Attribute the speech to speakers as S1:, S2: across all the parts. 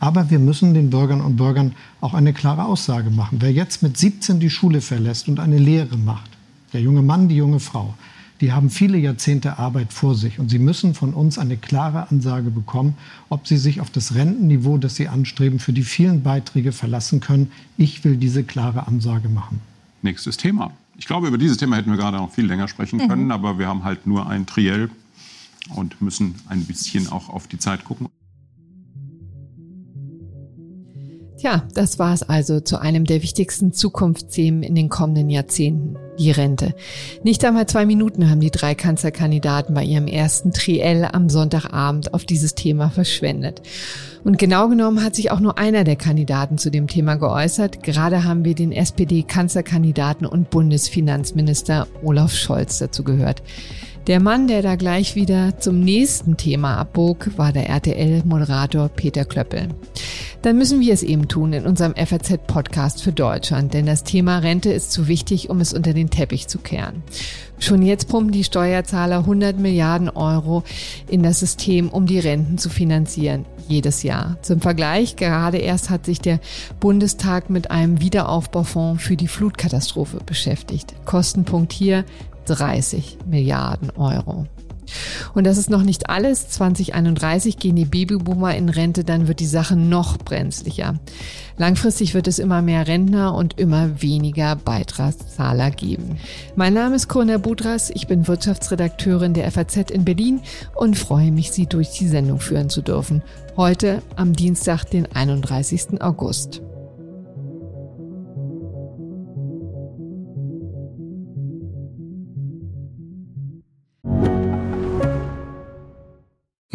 S1: Aber wir müssen den Bürgern und Bürgern auch eine klare Aussage machen. Wer jetzt mit 17 die Schule verlässt und eine Lehre macht, der junge Mann, die junge Frau, die haben viele Jahrzehnte Arbeit vor sich und sie müssen von uns eine klare Ansage bekommen, ob sie sich auf das Rentenniveau, das sie anstreben, für die vielen Beiträge verlassen können. Ich will diese klare Ansage machen.
S2: Nächstes Thema. Ich glaube, über dieses Thema hätten wir gerade noch viel länger sprechen können, mhm. aber wir haben halt nur ein Triell und müssen ein bisschen auch auf die Zeit gucken.
S3: Tja, das war es also zu einem der wichtigsten Zukunftsthemen in den kommenden Jahrzehnten, die Rente. Nicht einmal zwei Minuten haben die drei Kanzlerkandidaten bei ihrem ersten Triell am Sonntagabend auf dieses Thema verschwendet. Und genau genommen hat sich auch nur einer der Kandidaten zu dem Thema geäußert. Gerade haben wir den SPD-Kanzlerkandidaten und Bundesfinanzminister Olaf Scholz dazu gehört. Der Mann, der da gleich wieder zum nächsten Thema abbog, war der RTL-Moderator Peter Klöppel dann müssen wir es eben tun in unserem FAZ-Podcast für Deutschland, denn das Thema Rente ist zu wichtig, um es unter den Teppich zu kehren. Schon jetzt pumpen die Steuerzahler 100 Milliarden Euro in das System, um die Renten zu finanzieren, jedes Jahr. Zum Vergleich, gerade erst hat sich der Bundestag mit einem Wiederaufbaufonds für die Flutkatastrophe beschäftigt. Kostenpunkt hier 30 Milliarden Euro. Und das ist noch nicht alles. 2031 gehen die Babyboomer in Rente, dann wird die Sache noch brenzlicher. Langfristig wird es immer mehr Rentner und immer weniger Beitragszahler geben. Mein Name ist Corona Budras, ich bin Wirtschaftsredakteurin der FAZ in Berlin und freue mich, Sie durch die Sendung führen zu dürfen. Heute am Dienstag, den 31. August.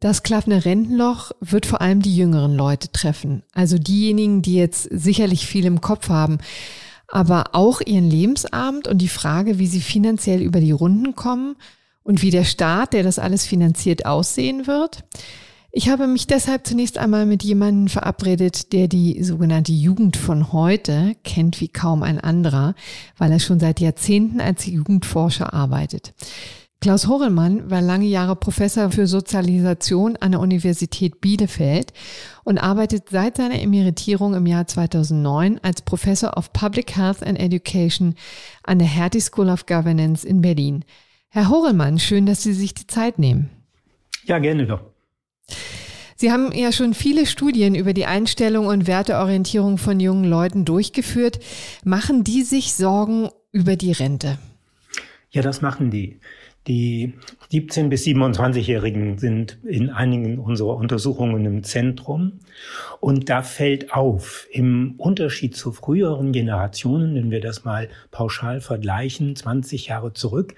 S3: Das klaffende Rentenloch wird vor allem die jüngeren Leute treffen. Also diejenigen, die jetzt sicherlich viel im Kopf haben, aber auch ihren Lebensabend und die Frage, wie sie finanziell über die Runden kommen und wie der Staat, der das alles finanziert, aussehen wird. Ich habe mich deshalb zunächst einmal mit jemandem verabredet, der die sogenannte Jugend von heute kennt wie kaum ein anderer, weil er schon seit Jahrzehnten als Jugendforscher arbeitet. Klaus Horelmann war lange Jahre Professor für Sozialisation an der Universität Bielefeld und arbeitet seit seiner Emeritierung im Jahr 2009 als Professor of Public Health and Education an der Hertie School of Governance in Berlin. Herr Horelmann, schön, dass Sie sich die Zeit nehmen.
S4: Ja, gerne doch.
S3: Sie haben ja schon viele Studien über die Einstellung und Werteorientierung von jungen Leuten durchgeführt. Machen die sich Sorgen über die Rente?
S4: Ja, das machen die. Die 17- bis 27-Jährigen sind in einigen unserer Untersuchungen im Zentrum. Und da fällt auf, im Unterschied zu früheren Generationen, wenn wir das mal pauschal vergleichen, 20 Jahre zurück,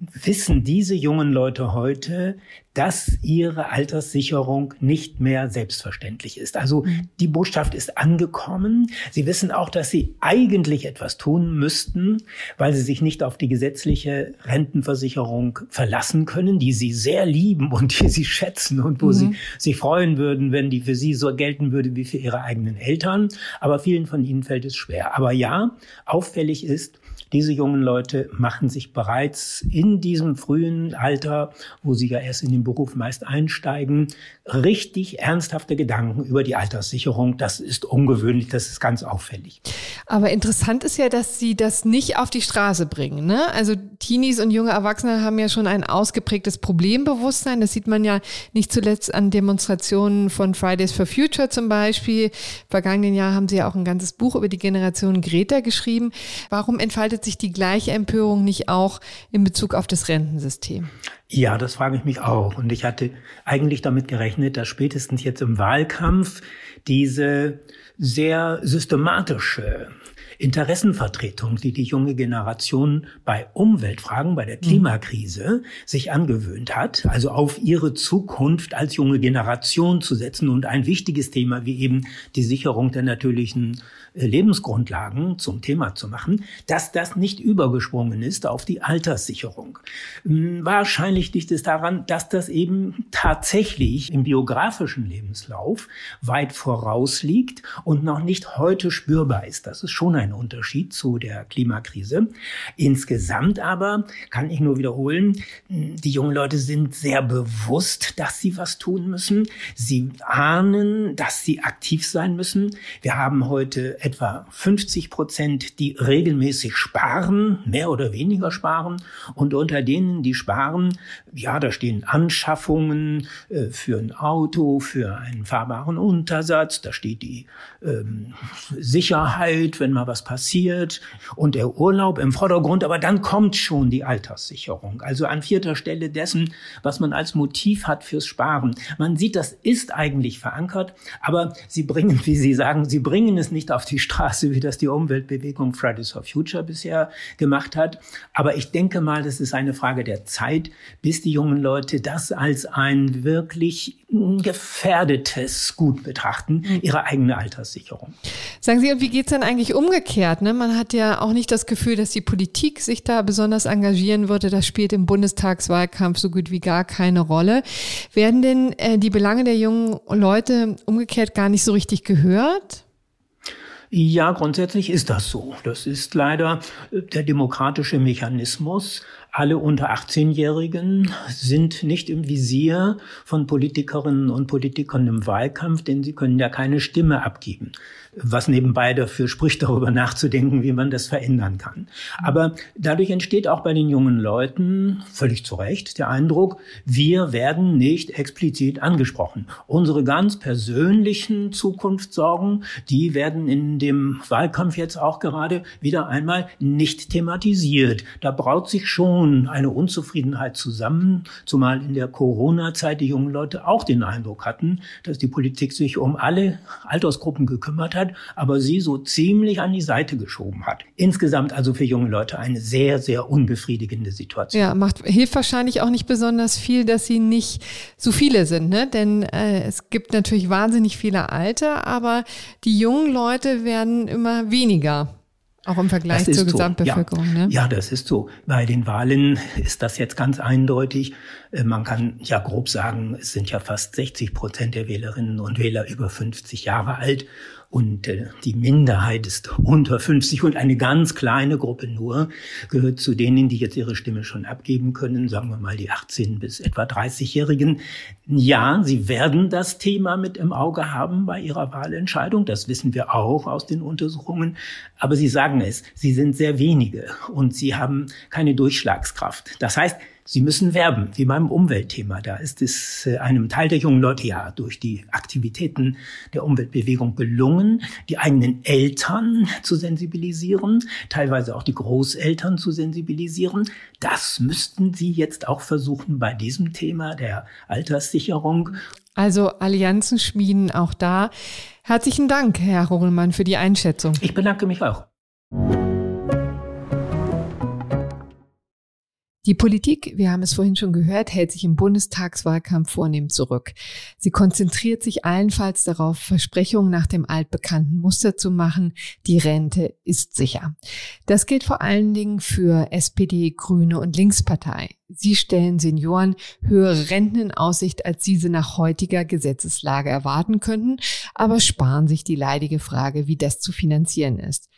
S4: wissen diese jungen Leute heute, dass ihre Alterssicherung nicht mehr selbstverständlich ist. Also mhm. die Botschaft ist angekommen. Sie wissen auch, dass sie eigentlich etwas tun müssten, weil sie sich nicht auf die gesetzliche Rentenversicherung verlassen können, die sie sehr lieben und die sie schätzen und wo mhm. sie sich freuen würden, wenn die für sie so gelten würde wie für ihre eigenen Eltern. Aber vielen von ihnen fällt es schwer. Aber ja, auffällig ist, diese jungen Leute machen sich bereits in diesem frühen Alter, wo sie ja erst in den Beruf meist einsteigen, richtig ernsthafte Gedanken über die Alterssicherung. Das ist ungewöhnlich, das ist ganz auffällig.
S3: Aber interessant ist ja, dass Sie das nicht auf die Straße bringen. Ne? Also Teenies und junge Erwachsene haben ja schon ein ausgeprägtes Problembewusstsein. Das sieht man ja nicht zuletzt an Demonstrationen von Fridays for Future zum Beispiel. Vergangenen Jahr haben Sie ja auch ein ganzes Buch über die Generation Greta geschrieben. Warum entfaltet entfaltet sich die gleiche Empörung nicht auch in Bezug auf das Rentensystem?
S4: Ja, das frage ich mich auch. Und ich hatte eigentlich damit gerechnet, dass spätestens jetzt im Wahlkampf diese sehr systematische Interessenvertretung, die die junge Generation bei Umweltfragen, bei der mhm. Klimakrise sich angewöhnt hat, also auf ihre Zukunft als junge Generation zu setzen und ein wichtiges Thema wie eben die Sicherung der natürlichen äh, Lebensgrundlagen zum Thema zu machen, dass das nicht übergesprungen ist auf die Alterssicherung. Hm, wahrscheinlich liegt es daran, dass das eben tatsächlich im biografischen Lebenslauf weit vorausliegt und noch nicht heute spürbar ist. Das ist schon ein Unterschied zu der Klimakrise. Insgesamt aber kann ich nur wiederholen, die jungen Leute sind sehr bewusst, dass sie was tun müssen. Sie ahnen, dass sie aktiv sein müssen. Wir haben heute etwa 50 Prozent, die regelmäßig sparen, mehr oder weniger sparen. Und unter denen, die sparen, ja, da stehen Anschaffungen äh, für ein Auto, für einen fahrbaren Untersatz, da steht die ähm, Sicherheit, wenn mal was passiert und der Urlaub im Vordergrund. Aber dann kommt schon die Alterssicherung. Also an vierter Stelle dessen, was man als Motiv hat fürs Sparen. Man sieht, das ist eigentlich verankert, aber sie bringen, wie Sie sagen, sie bringen es nicht auf die Straße, wie das die Umweltbewegung Fridays for Future bisher gemacht hat. Aber ich denke mal, das ist eine Frage der Zeit, bis die jungen Leute das als ein wirklich gefährdetes Gut betrachten, mhm. ihre eigene Alterssicherung.
S3: Sagen Sie, und wie geht's denn eigentlich umgekehrt? Ne? Man hat ja auch nicht das Gefühl, dass die Politik sich da besonders engagieren würde. Das spielt im Bundestagswahlkampf so gut wie gar keine Rolle. Werden denn äh, die Belange der jungen Leute umgekehrt gar nicht so richtig gehört?
S4: Ja, grundsätzlich ist das so. Das ist leider äh, der demokratische Mechanismus. Alle unter 18-Jährigen sind nicht im Visier von Politikerinnen und Politikern im Wahlkampf, denn sie können ja keine Stimme abgeben was nebenbei dafür spricht, darüber nachzudenken, wie man das verändern kann. Aber dadurch entsteht auch bei den jungen Leuten völlig zu Recht der Eindruck, wir werden nicht explizit angesprochen. Unsere ganz persönlichen Zukunftssorgen, die werden in dem Wahlkampf jetzt auch gerade wieder einmal nicht thematisiert. Da braut sich schon eine Unzufriedenheit zusammen, zumal in der Corona-Zeit die jungen Leute auch den Eindruck hatten, dass die Politik sich um alle Altersgruppen gekümmert hat hat, aber sie so ziemlich an die Seite geschoben hat. Insgesamt also für junge Leute eine sehr, sehr unbefriedigende Situation.
S3: Ja, macht, hilft wahrscheinlich auch nicht besonders viel, dass sie nicht so viele sind, ne? Denn äh, es gibt natürlich wahnsinnig viele Alte, aber die jungen Leute werden immer weniger. Auch im Vergleich zur Gesamtbevölkerung.
S4: Ja. Ne? ja, das ist so. Bei den Wahlen ist das jetzt ganz eindeutig. Äh, man kann ja grob sagen, es sind ja fast 60 Prozent der Wählerinnen und Wähler über 50 Jahre alt und äh, die Minderheit ist unter 50 und eine ganz kleine Gruppe nur gehört zu denen, die jetzt ihre Stimme schon abgeben können, sagen wir mal die 18 bis etwa 30-Jährigen. Ja, sie werden das Thema mit im Auge haben bei ihrer Wahlentscheidung, das wissen wir auch aus den Untersuchungen, aber sie sagen es, sie sind sehr wenige und sie haben keine Durchschlagskraft. Das heißt, Sie müssen werben, wie beim Umweltthema. Da ist es äh, einem Teil der jungen Leute ja durch die Aktivitäten der Umweltbewegung gelungen, die eigenen Eltern zu sensibilisieren, teilweise auch die Großeltern zu sensibilisieren. Das müssten Sie jetzt auch versuchen bei diesem Thema der Alterssicherung.
S3: Also Allianzen schmieden auch da. Herzlichen Dank, Herr Hogelmann, für die Einschätzung.
S4: Ich bedanke mich auch.
S3: Die Politik, wir haben es vorhin schon gehört, hält sich im Bundestagswahlkampf vornehm zurück. Sie konzentriert sich allenfalls darauf, Versprechungen nach dem altbekannten Muster zu machen, die Rente ist sicher. Das gilt vor allen Dingen für SPD, Grüne und Linkspartei. Sie stellen Senioren höhere Renten in Aussicht, als diese nach heutiger Gesetzeslage erwarten könnten, aber sparen sich die leidige Frage, wie das zu finanzieren ist.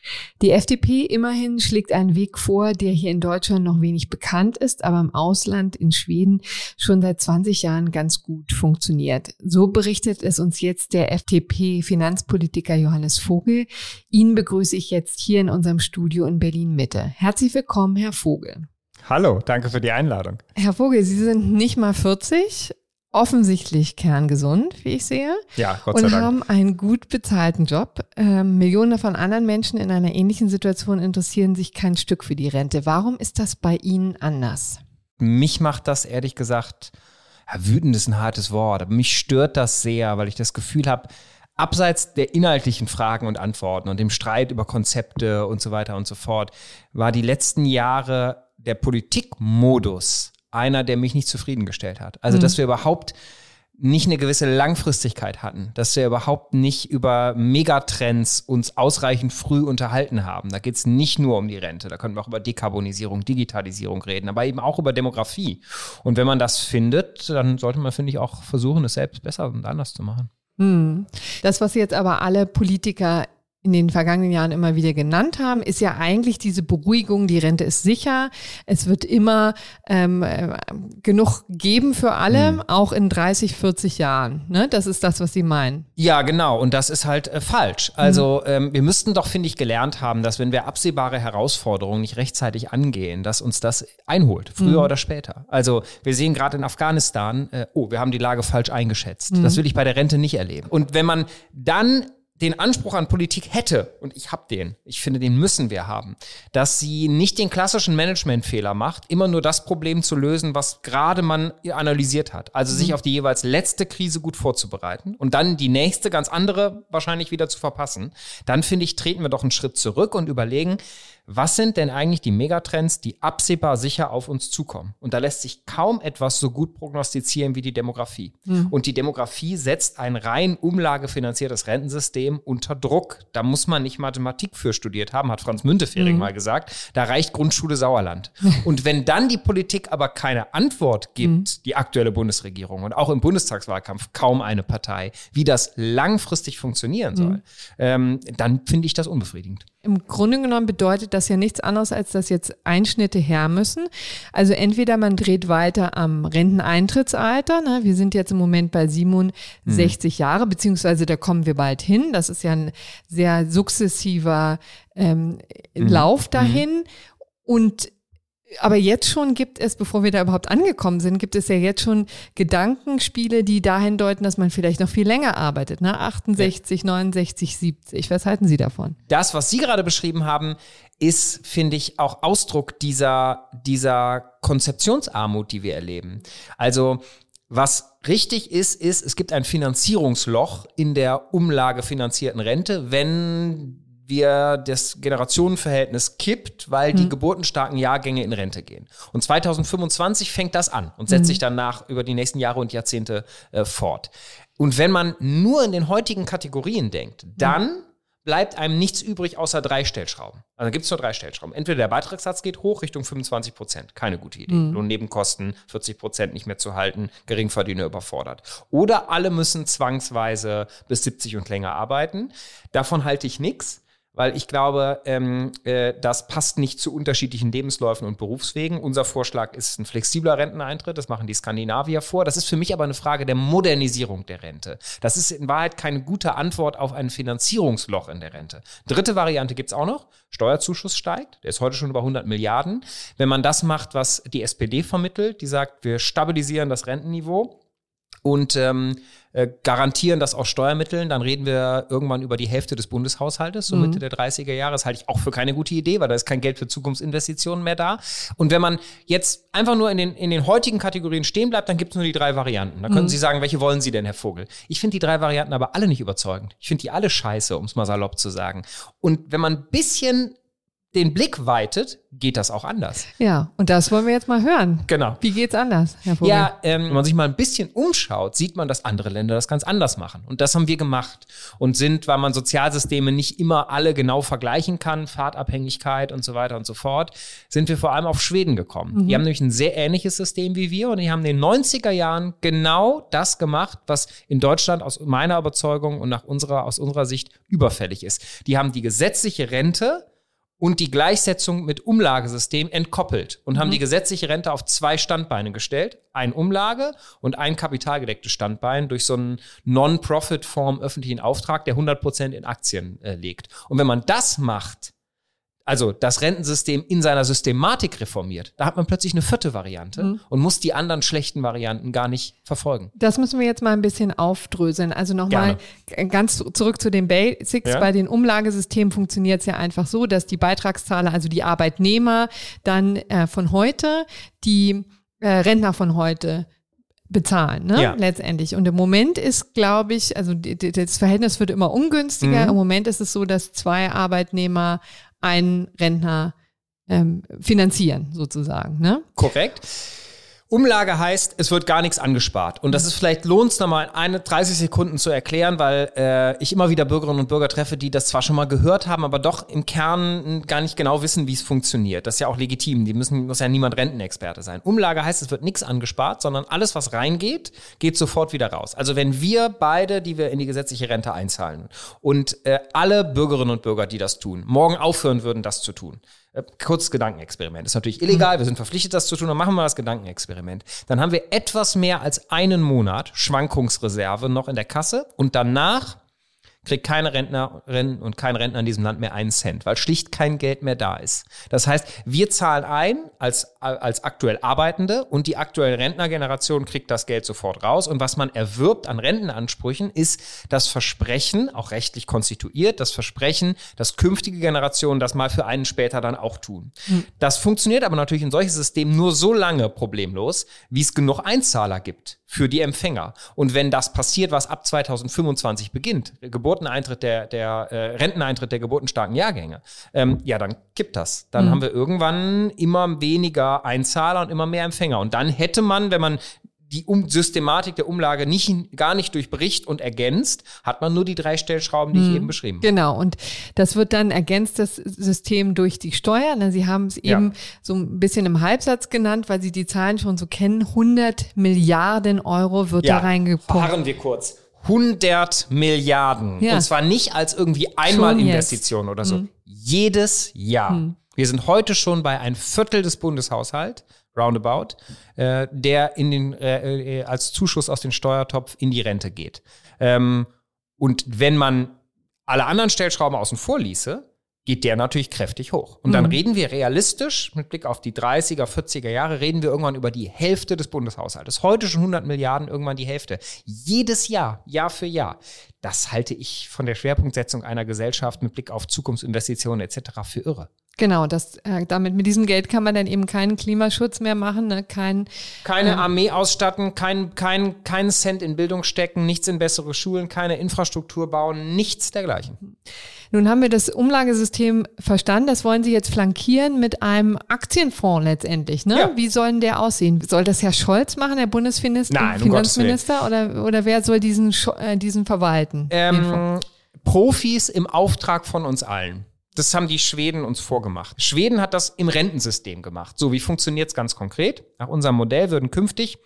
S3: Die FDP immerhin schlägt einen Weg vor, der hier in Deutschland noch wenig bekannt ist, aber im Ausland, in Schweden, schon seit 20 Jahren ganz gut funktioniert. So berichtet es uns jetzt der FDP-Finanzpolitiker Johannes Vogel. Ihn begrüße ich jetzt hier in unserem Studio in Berlin Mitte. Herzlich willkommen, Herr Vogel.
S5: Hallo, danke für die Einladung.
S3: Herr Vogel, Sie sind nicht mal 40, offensichtlich kerngesund, wie ich sehe.
S5: Ja, Gott sei
S3: und
S5: Dank.
S3: Und haben einen gut bezahlten Job. Ähm, Millionen von anderen Menschen in einer ähnlichen Situation interessieren sich kein Stück für die Rente. Warum ist das bei Ihnen anders?
S5: Mich macht das ehrlich gesagt, ja, wütend ist ein hartes Wort, aber mich stört das sehr, weil ich das Gefühl habe, abseits der inhaltlichen Fragen und Antworten und dem Streit über Konzepte und so weiter und so fort, war die letzten Jahre der Politikmodus einer, der mich nicht zufriedengestellt hat. Also, dass wir überhaupt nicht eine gewisse Langfristigkeit hatten, dass wir überhaupt nicht über Megatrends uns ausreichend früh unterhalten haben. Da geht es nicht nur um die Rente, da können wir auch über Dekarbonisierung, Digitalisierung reden, aber eben auch über Demografie. Und wenn man das findet, dann sollte man, finde ich, auch versuchen, es selbst besser und anders zu machen.
S3: Hm. Das, was jetzt aber alle Politiker in den vergangenen Jahren immer wieder genannt haben, ist ja eigentlich diese Beruhigung, die Rente ist sicher, es wird immer ähm, äh, genug geben für alle, mhm. auch in 30, 40 Jahren. Ne? Das ist das, was Sie meinen.
S5: Ja, genau. Und das ist halt äh, falsch. Also mhm. ähm, wir müssten doch, finde ich, gelernt haben, dass wenn wir absehbare Herausforderungen nicht rechtzeitig angehen, dass uns das einholt, früher mhm. oder später. Also wir sehen gerade in Afghanistan, äh, oh, wir haben die Lage falsch eingeschätzt. Das mhm. will ich bei der Rente nicht erleben. Und wenn man dann den Anspruch an Politik hätte, und ich habe den, ich finde, den müssen wir haben, dass sie nicht den klassischen Managementfehler macht, immer nur das Problem zu lösen, was gerade man analysiert hat. Also sich mhm. auf die jeweils letzte Krise gut vorzubereiten und dann die nächste ganz andere wahrscheinlich wieder zu verpassen. Dann finde ich, treten wir doch einen Schritt zurück und überlegen, was sind denn eigentlich die Megatrends, die absehbar sicher auf uns zukommen? Und da lässt sich kaum etwas so gut prognostizieren wie die Demografie. Mhm. Und die Demografie setzt ein rein umlagefinanziertes Rentensystem unter Druck. Da muss man nicht Mathematik für studiert haben, hat Franz Müntefering mhm. mal gesagt. Da reicht Grundschule Sauerland. und wenn dann die Politik aber keine Antwort gibt, mhm. die aktuelle Bundesregierung und auch im Bundestagswahlkampf kaum eine Partei, wie das langfristig funktionieren soll, mhm. ähm, dann finde ich das unbefriedigend.
S3: Im Grunde genommen bedeutet das ja nichts anderes, als dass jetzt Einschnitte her müssen. Also entweder man dreht weiter am Renteneintrittsalter. Ne? Wir sind jetzt im Moment bei 67 mhm. Jahre, beziehungsweise da kommen wir bald hin. Das ist ja ein sehr sukzessiver ähm, mhm. Lauf dahin. Mhm. Und aber jetzt schon gibt es, bevor wir da überhaupt angekommen sind, gibt es ja jetzt schon Gedankenspiele, die dahin deuten, dass man vielleicht noch viel länger arbeitet. Ne? 68, ja. 69, 70. Was halten Sie davon?
S5: Das, was Sie gerade beschrieben haben, ist, finde ich, auch Ausdruck dieser, dieser Konzeptionsarmut, die wir erleben. Also was richtig ist, ist, es gibt ein Finanzierungsloch in der umlagefinanzierten Rente, wenn wir das Generationenverhältnis kippt, weil die hm. geburtenstarken Jahrgänge in Rente gehen. Und 2025 fängt das an und setzt hm. sich danach über die nächsten Jahre und Jahrzehnte äh, fort. Und wenn man nur in den heutigen Kategorien denkt, dann hm. bleibt einem nichts übrig außer drei Stellschrauben. Also gibt es nur drei Stellschrauben. Entweder der Beitragssatz geht hoch Richtung 25 Prozent, keine gute Idee. Mhm. Lohnnebenkosten 40 Prozent nicht mehr zu halten, Geringverdiener überfordert. Oder alle müssen zwangsweise bis 70 und länger arbeiten. Davon halte ich nichts weil ich glaube, ähm, äh, das passt nicht zu unterschiedlichen Lebensläufen und Berufswegen. Unser Vorschlag ist ein flexibler Renteneintritt, das machen die Skandinavier vor. Das ist für mich aber eine Frage der Modernisierung der Rente. Das ist in Wahrheit keine gute Antwort auf ein Finanzierungsloch in der Rente. Dritte Variante gibt's auch noch. Steuerzuschuss steigt, der ist heute schon über 100 Milliarden. Wenn man das macht, was die SPD vermittelt, die sagt, wir stabilisieren das Rentenniveau, und ähm, äh, garantieren das aus Steuermitteln, dann reden wir irgendwann über die Hälfte des Bundeshaushaltes, so mhm. Mitte der 30er Jahre. Das halte ich auch für keine gute Idee, weil da ist kein Geld für Zukunftsinvestitionen mehr da. Und wenn man jetzt einfach nur in den, in den heutigen Kategorien stehen bleibt, dann gibt es nur die drei Varianten. Da können mhm. Sie sagen, welche wollen Sie denn, Herr Vogel? Ich finde die drei Varianten aber alle nicht überzeugend. Ich finde die alle scheiße, um es mal salopp zu sagen. Und wenn man ein bisschen den Blick weitet, geht das auch anders.
S3: Ja, und das wollen wir jetzt mal hören.
S5: Genau.
S3: Wie geht's anders, Herr Vogel?
S5: Ja, ähm, wenn man sich mal ein bisschen umschaut, sieht man, dass andere Länder das ganz anders machen. Und das haben wir gemacht. Und sind, weil man Sozialsysteme nicht immer alle genau vergleichen kann, Fahrtabhängigkeit und so weiter und so fort, sind wir vor allem auf Schweden gekommen. Mhm. Die haben nämlich ein sehr ähnliches System wie wir und die haben in den 90er Jahren genau das gemacht, was in Deutschland aus meiner Überzeugung und nach unserer, aus unserer Sicht überfällig ist. Die haben die gesetzliche Rente und die Gleichsetzung mit Umlagesystem entkoppelt und mhm. haben die gesetzliche Rente auf zwei Standbeine gestellt. Ein Umlage und ein kapitalgedecktes Standbein durch so einen Non-Profit-Form öffentlichen Auftrag, der 100 Prozent in Aktien äh, legt. Und wenn man das macht, also das Rentensystem in seiner Systematik reformiert, da hat man plötzlich eine vierte Variante mhm. und muss die anderen schlechten Varianten gar nicht verfolgen.
S3: Das müssen wir jetzt mal ein bisschen aufdröseln. Also nochmal ganz zurück zu den Basics. Ja? Bei den Umlagesystemen funktioniert es ja einfach so, dass die Beitragszahler, also die Arbeitnehmer, dann äh, von heute, die äh, Rentner von heute bezahlen, ne?
S5: Ja.
S3: letztendlich. Und im Moment ist, glaube ich, also das Verhältnis wird immer ungünstiger.
S5: Mhm.
S3: Im Moment ist es so, dass zwei Arbeitnehmer einen Rentner ähm, finanzieren, sozusagen. Ne?
S5: Korrekt. Umlage heißt, es wird gar nichts angespart. Und das ist vielleicht lohnt es nochmal eine 30 Sekunden zu erklären, weil äh, ich immer wieder Bürgerinnen und Bürger treffe, die das zwar schon mal gehört haben, aber doch im Kern gar nicht genau wissen, wie es funktioniert. Das ist ja auch legitim. Die müssen muss ja niemand Rentenexperte sein. Umlage heißt, es wird nichts angespart, sondern alles, was reingeht, geht sofort wieder raus. Also wenn wir beide, die wir in die gesetzliche Rente einzahlen und äh, alle Bürgerinnen und Bürger, die das tun, morgen aufhören würden, das zu tun, äh, kurzes Gedankenexperiment. Ist natürlich illegal, wir sind verpflichtet, das zu tun, dann machen wir das Gedankenexperiment. Dann haben wir etwas mehr als einen Monat Schwankungsreserve noch in der Kasse und danach kriegt keine Rentnerin und kein Rentner in diesem Land mehr einen Cent, weil schlicht kein Geld mehr da ist. Das heißt, wir zahlen ein als, als aktuell Arbeitende und die aktuelle Rentnergeneration kriegt das Geld sofort raus. Und was man erwirbt an Rentenansprüchen, ist das Versprechen, auch rechtlich konstituiert, das Versprechen, dass künftige Generationen das mal für einen später dann auch tun. Das funktioniert aber natürlich in solchen Systemen nur so lange problemlos, wie es genug Einzahler gibt für die Empfänger. Und wenn das passiert, was ab 2025 beginnt, Geburteneintritt der, der äh, Renteneintritt der geburtenstarken Jahrgänge, ähm, ja, dann kippt das. Dann haben wir irgendwann immer weniger Einzahler und immer mehr Empfänger. Und dann hätte man, wenn man die um Systematik der Umlage nicht, gar nicht durchbricht und ergänzt, hat man nur die drei Stellschrauben, die ich eben beschrieben habe.
S3: Genau, und das wird dann ergänzt, das System durch die Steuer. Na, Sie haben es
S5: Ja.
S3: eben so ein bisschen im Halbsatz genannt, weil Sie die Zahlen schon so kennen. 100 Milliarden Euro wird da reingepumpt.
S5: Verharren wir kurz. 100 Milliarden.
S3: Ja.
S5: Und zwar nicht als irgendwie Einmalinvestition oder so. Jedes Jahr. Wir sind heute schon bei ein Viertel des Bundeshaushalts, roundabout, äh, der in den, äh, äh, als Zuschuss aus dem Steuertopf in die Rente geht. Ähm, und wenn man alle anderen Stellschrauben außen vor ließe, geht der natürlich kräftig hoch. Und dann reden wir realistisch, mit Blick auf die 30er, 40er Jahre, reden wir irgendwann über die Hälfte des Bundeshaushaltes. Heute schon 100 Milliarden, irgendwann die Hälfte. Jedes Jahr, Jahr für Jahr. Das halte ich von der Schwerpunktsetzung einer Gesellschaft mit Blick auf Zukunftsinvestitionen etc. für irre.
S3: Genau, das, äh, damit mit diesem Geld kann man dann eben keinen Klimaschutz mehr machen, ne? kein
S5: Keine Armee ausstatten, kein, kein, keinen Cent in Bildung stecken, nichts in bessere Schulen, keine Infrastruktur bauen, nichts dergleichen.
S3: Nun haben wir das Umlagesystem verstanden. Das wollen Sie jetzt flankieren mit einem Aktienfonds letztendlich. Ne?
S5: Ja.
S3: Wie soll denn der aussehen? Soll das Herr Scholz machen, der Bundesfinanzminister,
S5: Nein,
S3: Finanzminister, oder, oder wer soll diesen, äh, diesen verwalten?
S5: Ähm, Profis im Auftrag von uns allen. Das haben die Schweden uns vorgemacht. Schweden hat das im Rentensystem gemacht. So, wie funktioniert es ganz konkret? Nach unserem Modell würden künftig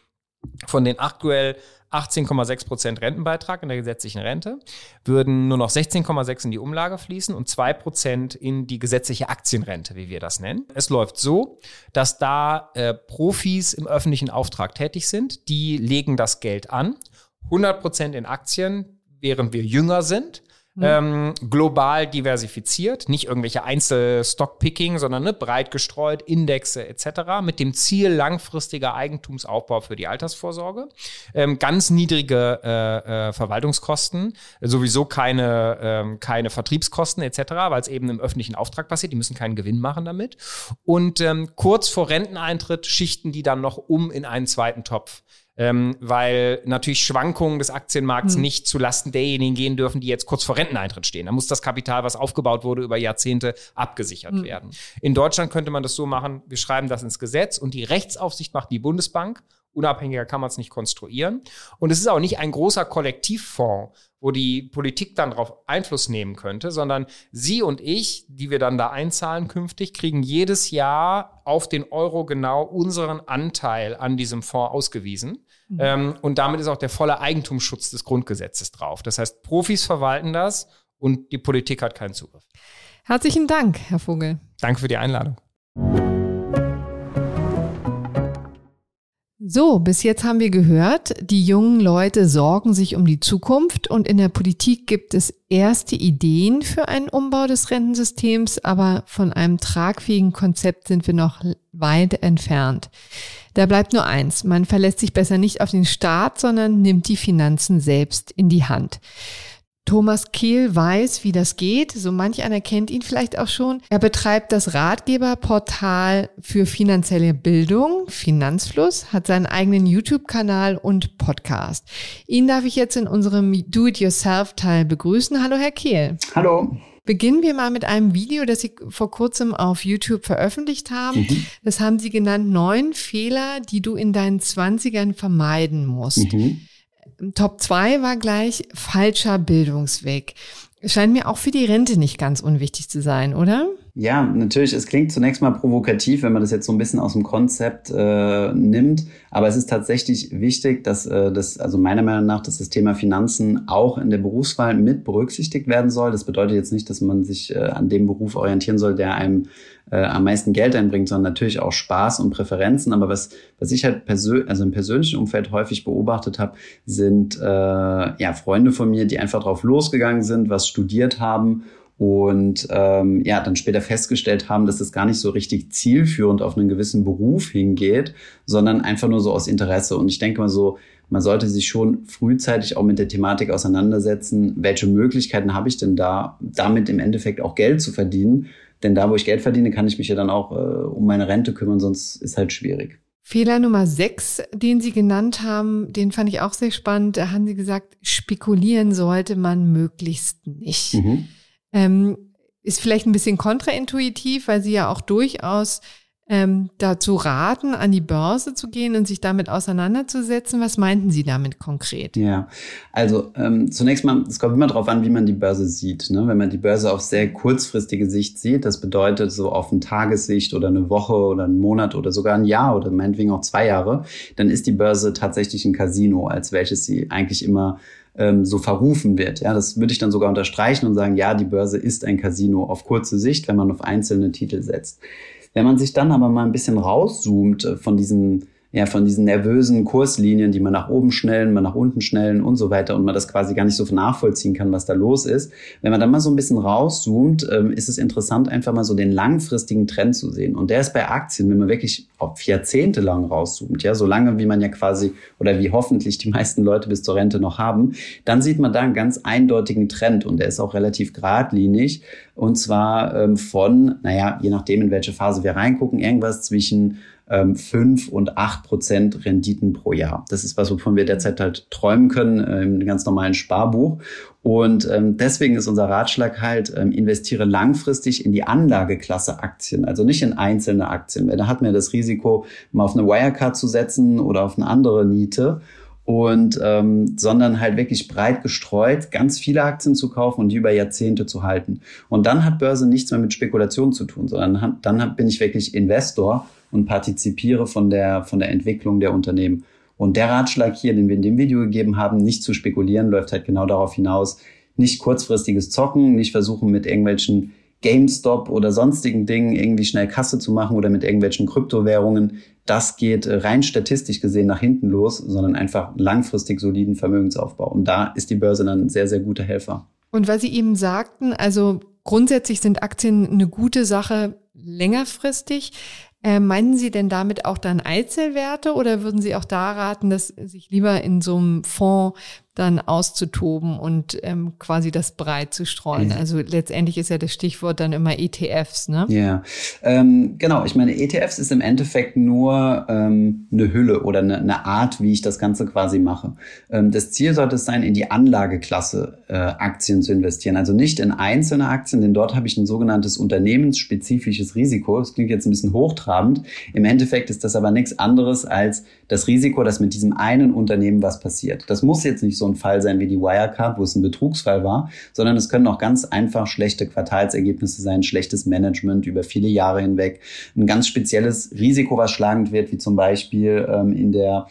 S5: von den aktuell 18,6 Prozent Rentenbeitrag in der gesetzlichen Rente, würden nur noch 16,6 in die Umlage fließen und 2 Prozent in die gesetzliche Aktienrente, wie wir das nennen. Es läuft so, dass da äh, Profis im öffentlichen Auftrag tätig sind. Die legen das Geld an. 100 Prozent in Aktien, während wir jünger sind. Ähm, global diversifiziert, nicht irgendwelche Einzelstockpicking, sondern ne, breit gestreut, Indexe etc. mit dem Ziel langfristiger Eigentumsaufbau für die Altersvorsorge. Ähm, ganz niedrige äh, äh, Verwaltungskosten, sowieso keine, ähm, keine Vertriebskosten etc., weil es eben im öffentlichen Auftrag passiert. Die müssen keinen Gewinn machen damit. Und ähm, kurz vor Renteneintritt schichten die dann noch um in einen zweiten Topf ähm, weil natürlich Schwankungen des Aktienmarkts nicht zu Lasten derjenigen gehen dürfen, die jetzt kurz vor Renteneintritt stehen. Da muss das Kapital, was aufgebaut wurde, über Jahrzehnte abgesichert werden. In Deutschland könnte man das so machen, wir schreiben das ins Gesetz und die Rechtsaufsicht macht die Bundesbank. Unabhängiger kann man es nicht konstruieren. Und es ist auch nicht ein großer Kollektivfonds, wo die Politik dann darauf Einfluss nehmen könnte, sondern Sie und ich, die wir dann da einzahlen künftig, kriegen jedes Jahr auf den Euro genau unseren Anteil an diesem Fonds ausgewiesen. Ähm, und damit ist auch der volle Eigentumsschutz des Grundgesetzes drauf. Das heißt, Profis verwalten das und die Politik hat keinen Zugriff.
S3: Herzlichen Dank, Herr Vogel.
S5: Danke für die Einladung.
S3: So, bis jetzt haben wir gehört, die jungen Leute sorgen sich um die Zukunft und in der Politik gibt es erste Ideen für einen Umbau des Rentensystems, aber von einem tragfähigen Konzept sind wir noch weit entfernt. Da bleibt nur eins, man verlässt sich besser nicht auf den Staat, sondern nimmt die Finanzen selbst in die Hand. Thomas Kehl weiß, wie das geht. So manch einer kennt ihn vielleicht auch schon. Er betreibt das Ratgeberportal für finanzielle Bildung, Finanzfluss, hat seinen eigenen YouTube-Kanal und Podcast. Ihn darf ich jetzt in unserem Do-it-yourself-Teil begrüßen. Hallo, Herr Kehl.
S6: Hallo.
S3: Beginnen wir mal mit einem Video, das Sie vor kurzem auf YouTube veröffentlicht haben. Mhm. Das haben Sie genannt, neun Fehler, die du in deinen Zwanzigern vermeiden musst. Mhm. Top 2 war gleich falscher Bildungsweg. Scheint mir auch für die Rente nicht ganz unwichtig zu sein, oder?
S6: Ja, natürlich. Es klingt zunächst mal provokativ, wenn man das jetzt so ein bisschen aus dem Konzept äh, nimmt. Aber es ist tatsächlich wichtig, dass äh, das, also meiner Meinung nach, dass das Thema Finanzen auch in der Berufswahl mit berücksichtigt werden soll. Das bedeutet jetzt nicht, dass man sich äh, an dem Beruf orientieren soll, der einem äh, am meisten Geld einbringt, sondern natürlich auch Spaß und Präferenzen. Aber was, was ich halt persönlich, also im persönlichen Umfeld häufig beobachtet habe, sind äh, ja Freunde von mir, die einfach drauf losgegangen sind, was studiert haben und ähm, ja, dann später festgestellt haben, dass es gar nicht so richtig zielführend auf einen gewissen Beruf hingeht, sondern einfach nur so aus Interesse. Und ich denke mal so, man sollte sich schon frühzeitig auch mit der Thematik auseinandersetzen, welche Möglichkeiten habe ich denn da, damit im Endeffekt auch Geld zu verdienen. Denn da, wo ich Geld verdiene, kann ich mich ja dann auch äh, um meine Rente kümmern, sonst ist halt schwierig.
S3: Fehler Nummer sechs, den Sie genannt haben, den fand ich auch sehr spannend. Da haben Sie gesagt, spekulieren sollte man möglichst nicht. Mhm. Ähm, ist vielleicht ein bisschen kontraintuitiv, weil sie ja auch durchaus ähm, dazu raten, an die Börse zu gehen und sich damit auseinanderzusetzen. Was meinten Sie damit konkret?
S6: Ja, also ähm, zunächst mal, es kommt immer darauf an, wie man die Börse sieht. Ne? Wenn man die Börse auf sehr kurzfristige Sicht sieht, das bedeutet so auf eine Tagessicht oder eine Woche oder einen Monat oder sogar ein Jahr oder meinetwegen auch zwei Jahre, dann ist die Börse tatsächlich ein Casino, als welches sie eigentlich immer ähm, so verrufen wird. Ja, das würde ich dann sogar unterstreichen und sagen, ja, die Börse ist ein Casino auf kurze Sicht, wenn man auf einzelne Titel setzt. Wenn man sich dann aber mal ein bisschen rauszoomt äh, von diesen ja, von diesen nervösen Kurslinien, die man nach oben schnellen, man nach unten schnellen und so weiter und man das quasi gar nicht so nachvollziehen kann, was da los ist. Wenn man dann mal so ein bisschen rauszoomt, ähm, ist es interessant, einfach mal so den langfristigen Trend zu sehen. Und der ist bei Aktien, wenn man wirklich auf Jahrzehnte lang rauszoomt, ja, so lange wie man ja quasi oder wie hoffentlich die meisten Leute bis zur Rente noch haben, dann sieht man da einen ganz eindeutigen Trend und der ist auch relativ geradlinig. Und zwar ähm, von, naja, je nachdem, in welche Phase wir reingucken, irgendwas zwischen ähm, 5 und 8 Prozent Renditen pro Jahr. Das ist was, wovon wir derzeit halt träumen können äh, im ganz normalen Sparbuch. Und ähm, deswegen ist unser Ratschlag halt, ähm, investiere langfristig in die Anlageklasse Aktien, also nicht in einzelne Aktien. Da hat man das Risiko, mal auf eine Wirecard zu setzen oder auf eine andere Niete und ähm, sondern halt wirklich breit gestreut ganz viele Aktien zu kaufen und die über Jahrzehnte zu halten. Und dann hat Börse nichts mehr mit Spekulation zu tun, sondern dann bin ich wirklich Investor und partizipiere von der, von der Entwicklung der Unternehmen. Und der Ratschlag hier, den wir in dem Video gegeben haben, nicht zu spekulieren, läuft halt genau darauf hinaus, nicht kurzfristiges Zocken, nicht versuchen mit irgendwelchen GameStop oder sonstigen Dingen irgendwie schnell Kasse zu machen oder mit irgendwelchen Kryptowährungen. Das geht äh, rein statistisch gesehen nach hinten los, sondern einfach langfristig soliden Vermögensaufbau. Und da ist die Börse dann ein sehr, sehr guter Helfer.
S3: Und weil Sie eben sagten, also grundsätzlich sind Aktien eine gute Sache längerfristig. Äh, meinen Sie denn damit auch dann Einzelwerte oder würden Sie auch da raten, dass sich lieber in so einem Fonds dann auszutoben und ähm, quasi das breit zu streuen. Also letztendlich ist ja das Stichwort dann immer ETFs, ne?
S6: Ja, ähm, genau. Ich meine, ETFs ist im Endeffekt nur ähm, eine Hülle oder eine, eine Art, wie ich das Ganze quasi mache. Ähm, das Ziel sollte es sein, in die Anlageklasse äh, Aktien zu investieren. Also nicht in einzelne Aktien, denn dort habe ich ein sogenanntes unternehmensspezifisches Risiko. Das klingt jetzt ein bisschen hochtrabend. Im Endeffekt ist das aber nichts anderes als das Risiko, dass mit diesem einen Unternehmen was passiert. Das muss jetzt nicht so ein Fall sein wie die Wirecard, wo es ein Betrugsfall war, sondern es können auch ganz einfach schlechte Quartalsergebnisse sein, schlechtes Management über viele Jahre hinweg, ein ganz spezielles Risiko, was schlagend wird, wie zum Beispiel ähm, in der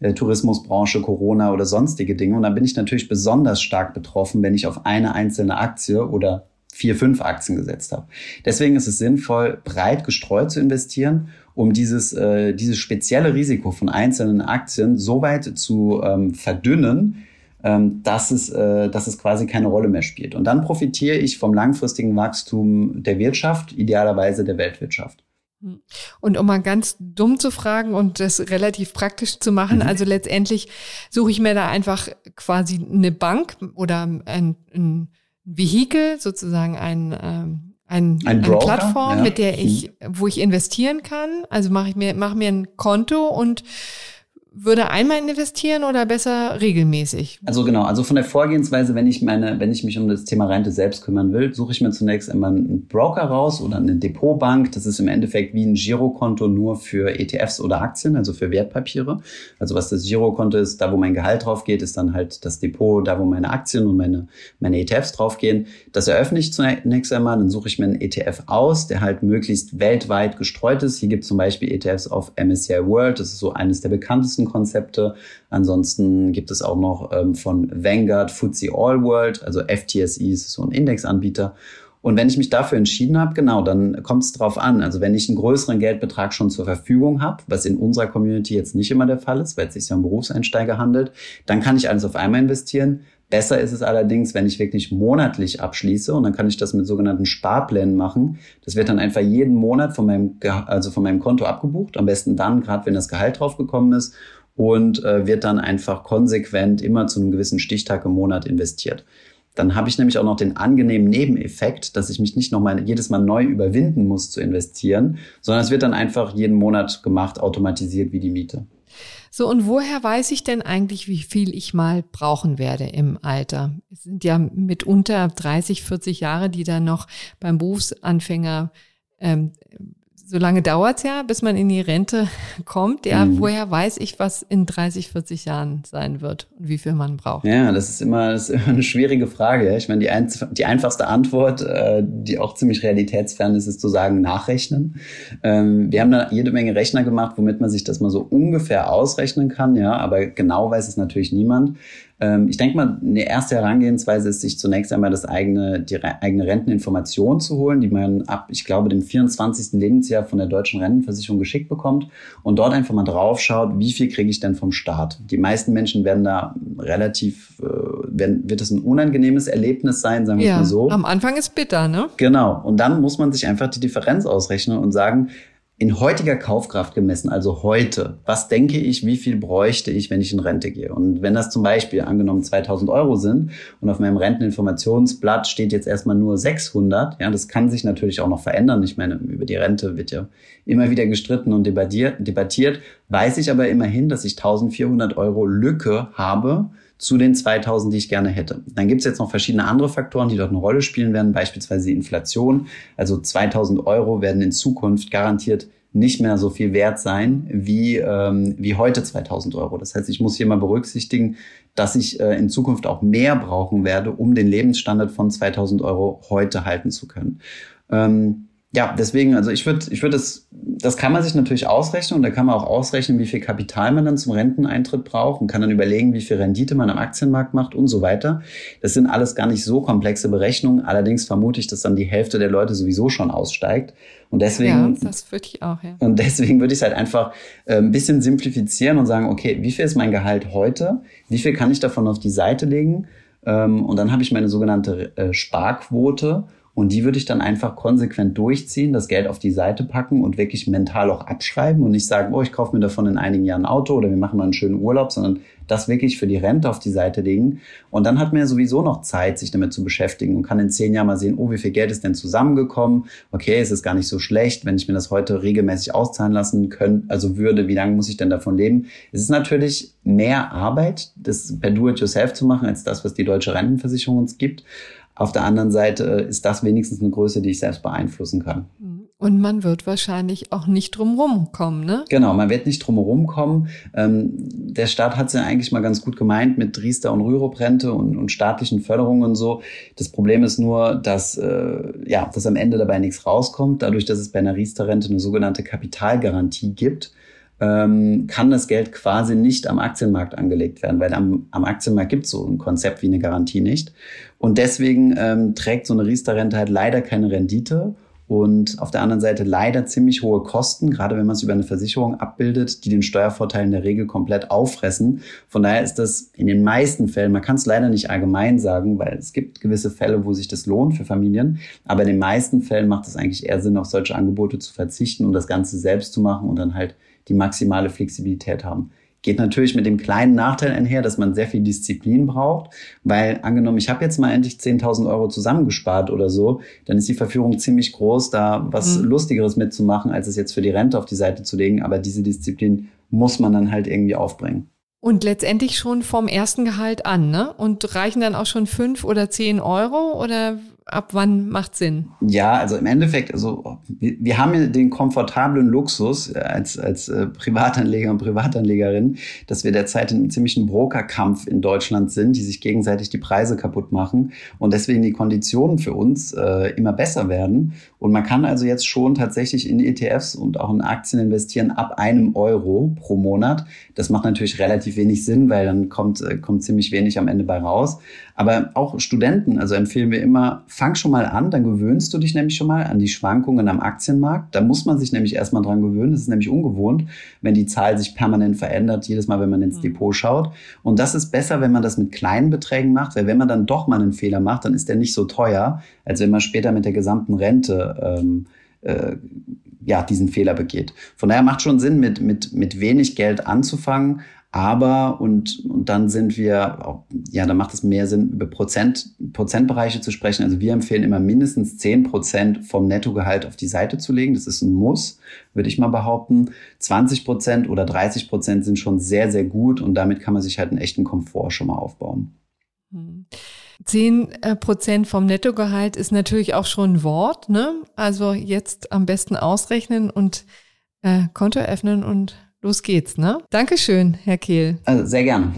S6: äh, Tourismusbranche, Corona oder sonstige Dinge. Und dann bin ich natürlich besonders stark betroffen, wenn ich auf eine einzelne Aktie oder vier, fünf Aktien gesetzt habe. Deswegen ist es sinnvoll, breit gestreut zu investieren, um dieses, äh, dieses spezielle Risiko von einzelnen Aktien so weit zu ähm, verdünnen, ähm, dass, es, äh, dass es quasi keine Rolle mehr spielt. Und dann profitiere ich vom langfristigen Wachstum der Wirtschaft, idealerweise der Weltwirtschaft.
S3: Und um mal ganz dumm zu fragen und das relativ praktisch zu machen, mhm. also letztendlich suche ich mir da einfach quasi eine Bank oder ein, ein Vehikel, sozusagen ein, ähm, ein, ein eine Plattform, ja. mit der ich, mhm. wo ich investieren kann. Also mache ich mir, mache mir ein Konto und würde einmal investieren oder besser regelmäßig?
S6: Also genau, also von der Vorgehensweise, wenn ich meine, wenn ich mich um das Thema Rente selbst kümmern will, suche ich mir zunächst immer einen Broker raus oder eine Depotbank. Das ist im Endeffekt wie ein Girokonto nur für ETFs oder Aktien, also für Wertpapiere. Also was das Girokonto ist, da wo mein Gehalt drauf geht, ist dann halt das Depot, da wo meine Aktien und meine, meine ETFs draufgehen. Das eröffne ich zunächst einmal, dann suche ich mir einen ETF aus, der halt möglichst weltweit gestreut ist. Hier gibt es zum Beispiel ETFs auf MSCI World, das ist so eines der bekanntesten Konzepte. Ansonsten gibt es auch noch ähm, von Vanguard FTSE All World, also FTSE ist so ein Indexanbieter. Und wenn ich mich dafür entschieden habe, genau, dann kommt es drauf an. Also wenn ich einen größeren Geldbetrag schon zur Verfügung habe, was in unserer Community jetzt nicht immer der Fall ist, weil es sich ja um Berufseinsteiger handelt, dann kann ich alles auf einmal investieren. Besser ist es allerdings, wenn ich wirklich monatlich abschließe und dann kann ich das mit sogenannten Sparplänen machen. Das wird dann einfach jeden Monat von meinem, also von meinem Konto abgebucht. Am besten dann, gerade wenn das Gehalt draufgekommen ist und äh, wird dann einfach konsequent immer zu einem gewissen Stichtag im Monat investiert. Dann habe ich nämlich auch noch den angenehmen Nebeneffekt, dass ich mich nicht nochmal jedes Mal neu überwinden muss zu investieren, sondern es wird dann einfach jeden Monat gemacht, automatisiert wie die Miete.
S3: So, und woher weiß ich denn eigentlich, wie viel ich mal brauchen werde im Alter? Es sind ja mitunter 30, 40 Jahre, die dann noch beim Berufsanfänger ähm, so lange dauert's ja, bis man in die Rente kommt. Ja, mhm. woher weiß ich, was in 30, 40 Jahren sein wird und wie viel man braucht?
S6: Ja, das ist immer, das ist immer eine schwierige Frage. Ich meine, die, ein, die einfachste Antwort, äh, die auch ziemlich realitätsfern ist, ist zu sagen, nachrechnen. Ähm, wir haben da jede Menge Rechner gemacht, womit man sich das mal so ungefähr ausrechnen kann, ja, aber genau weiß es natürlich niemand. Ähm, ich denke mal, eine erste Herangehensweise ist, sich zunächst einmal das eigene, die eigene Renteninformation zu holen, die man ab, ich glaube, dem 24. Lebensjahr von der deutschen Rentenversicherung geschickt bekommt und dort einfach mal drauf schaut, wie viel kriege ich denn vom Staat. Die meisten Menschen werden da relativ, äh, werden, wird es ein unangenehmes Erlebnis sein, sagen wir ja, mal so.
S3: Am Anfang ist bitter, ne?
S6: Genau. Und dann muss man sich einfach die Differenz ausrechnen und sagen, in heutiger Kaufkraft gemessen, also heute, was denke ich, wie viel bräuchte ich, wenn ich in Rente gehe? Und wenn das zum Beispiel angenommen 2000 Euro sind und auf meinem Renteninformationsblatt steht jetzt erstmal nur 600, ja, das kann sich natürlich auch noch verändern. Ich meine, über die Rente wird ja immer wieder gestritten und debattiert, debattiert weiß ich aber immerhin, dass ich 1400 Euro Lücke habe, zu den 2000, die ich gerne hätte. Dann gibt es jetzt noch verschiedene andere Faktoren, die dort eine Rolle spielen werden, beispielsweise die Inflation. Also 2000 Euro werden in Zukunft garantiert nicht mehr so viel wert sein wie, ähm, wie heute 2000 Euro. Das heißt, ich muss hier mal berücksichtigen, dass ich äh, in Zukunft auch mehr brauchen werde, um den Lebensstandard von 2000 Euro heute halten zu können. Ähm, ja, deswegen, also ich würde, ich würde das, das kann man sich natürlich ausrechnen und da kann man auch ausrechnen, wie viel Kapital man dann zum Renteneintritt braucht und kann dann überlegen, wie viel Rendite man am Aktienmarkt macht und so weiter. Das sind alles gar nicht so komplexe Berechnungen. Allerdings vermute ich, dass dann die Hälfte der Leute sowieso schon aussteigt. Und deswegen,
S3: ja, das würde ich auch, ja.
S6: Und deswegen würde ich es halt einfach äh, ein bisschen simplifizieren und sagen, okay, wie viel ist mein Gehalt heute? Wie viel kann ich davon auf die Seite legen? Ähm, und dann habe ich meine sogenannte äh, Sparquote. Und die würde ich dann einfach konsequent durchziehen, das Geld auf die Seite packen und wirklich mental auch abschreiben und nicht sagen, oh, ich kaufe mir davon in einigen Jahren ein Auto oder wir machen mal einen schönen Urlaub, sondern das wirklich für die Rente auf die Seite legen. Und dann hat man ja sowieso noch Zeit, sich damit zu beschäftigen und kann in zehn Jahren mal sehen, oh, wie viel Geld ist denn zusammengekommen? Okay, es ist gar nicht so schlecht, wenn ich mir das heute regelmäßig auszahlen lassen könnte, also würde, wie lange muss ich denn davon leben? Es ist natürlich mehr Arbeit, das per Do-it-yourself zu machen, als das, was die deutsche Rentenversicherung uns gibt. Auf der anderen Seite ist das wenigstens eine Größe, die ich selbst beeinflussen kann.
S3: Und man wird wahrscheinlich auch nicht drumherum kommen, ne?
S6: Genau, man wird nicht drumherum kommen. Ähm, der Staat hat es ja eigentlich mal ganz gut gemeint mit Riester- und Rürup-Rente und, und, staatlichen Förderungen und so. Das Problem ist nur, dass, äh, ja, dass am Ende dabei nichts rauskommt. Dadurch, dass es bei einer Riester-Rente eine sogenannte Kapitalgarantie gibt, ähm, kann das Geld quasi nicht am Aktienmarkt angelegt werden, weil am, am Aktienmarkt gibt es so ein Konzept wie eine Garantie nicht. Und deswegen ähm, trägt so eine Riester-Rente halt leider keine Rendite und auf der anderen Seite leider ziemlich hohe Kosten, gerade wenn man es über eine Versicherung abbildet, die den Steuervorteil in der Regel komplett auffressen. Von daher ist das in den meisten Fällen, man kann es leider nicht allgemein sagen, weil es gibt gewisse Fälle, wo sich das lohnt für Familien, aber in den meisten Fällen macht es eigentlich eher Sinn, auf solche Angebote zu verzichten und das Ganze selbst zu machen und dann halt die maximale Flexibilität haben. Geht natürlich mit dem kleinen Nachteil einher, dass man sehr viel Disziplin braucht, weil angenommen, ich habe jetzt mal endlich 10.000 Euro zusammengespart oder so, dann ist die Verführung ziemlich groß, da was mhm. Lustigeres mitzumachen, als es jetzt für die Rente auf die Seite zu legen. Aber diese Disziplin muss man dann halt irgendwie aufbringen.
S3: Und letztendlich schon vom ersten Gehalt an, ne? Und reichen dann auch schon fünf oder zehn Euro oder ab wann macht Sinn?
S6: Ja, also im Endeffekt, also wir, haben ja den komfortablen Luxus äh, als, als äh, Privatanleger und Privatanlegerin, dass wir derzeit in einem ziemlichen Brokerkampf in Deutschland sind, die sich gegenseitig die Preise kaputt machen und deswegen die Konditionen für uns äh, immer besser werden. Und man kann also jetzt schon tatsächlich in ETFs und auch in Aktien investieren ab einem Euro pro Monat. Das macht natürlich relativ wenig Sinn, weil dann kommt, äh, kommt ziemlich wenig am Ende bei raus. Aber auch Studenten, also empfehlen wir immer, fang schon mal an, dann gewöhnst du dich nämlich schon mal an die Schwankungen am Aktienmarkt. Da muss man sich nämlich erstmal dran gewöhnen. Das ist nämlich ungewohnt, wenn die Zahl sich permanent verändert, jedes Mal, wenn man ins mhm. Depot schaut. Und das ist besser, wenn man das mit kleinen Beträgen macht, weil wenn man dann doch mal einen Fehler macht, dann ist der nicht so teuer, als wenn man später mit der gesamten Rente ähm, äh, ja, diesen Fehler begeht. Von daher macht schon Sinn, mit, mit, mit wenig Geld anzufangen, aber, und, und dann sind wir, ja, da macht es mehr Sinn, über Prozent, Prozentbereiche zu sprechen. Also wir empfehlen immer mindestens zehn Prozent vom Nettogehalt auf die Seite zu legen. Das ist ein Muss, würde ich mal behaupten. 20 Prozent oder 30 Prozent sind schon sehr, sehr gut und damit kann man sich halt einen echten Komfort schon mal aufbauen.
S3: Zehn äh, Prozent vom Nettogehalt ist natürlich auch schon ein Wort, ne? Also jetzt am besten ausrechnen und äh, Konto öffnen und los geht's, ne? Dankeschön, Herr Kehl.
S6: Also sehr gerne.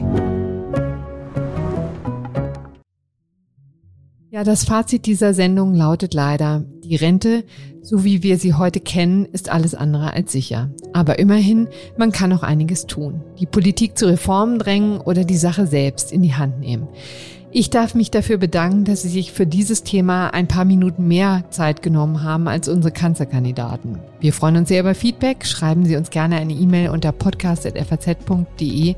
S3: Ja, das Fazit dieser Sendung lautet leider, die Rente, so wie wir sie heute kennen, ist alles andere als sicher. Aber immerhin, man kann noch einiges tun. Die Politik zu Reformen drängen oder die Sache selbst in die Hand nehmen. Ich darf mich dafür bedanken, dass Sie sich für dieses Thema ein paar Minuten mehr Zeit genommen haben als unsere Kanzlerkandidaten. Wir freuen uns sehr über Feedback. Schreiben Sie uns gerne eine E-Mail unter podcast.faz.de.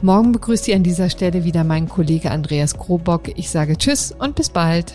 S3: Morgen begrüßt Sie an dieser Stelle wieder mein Kollege Andreas Krobock. Ich sage Tschüss und bis bald.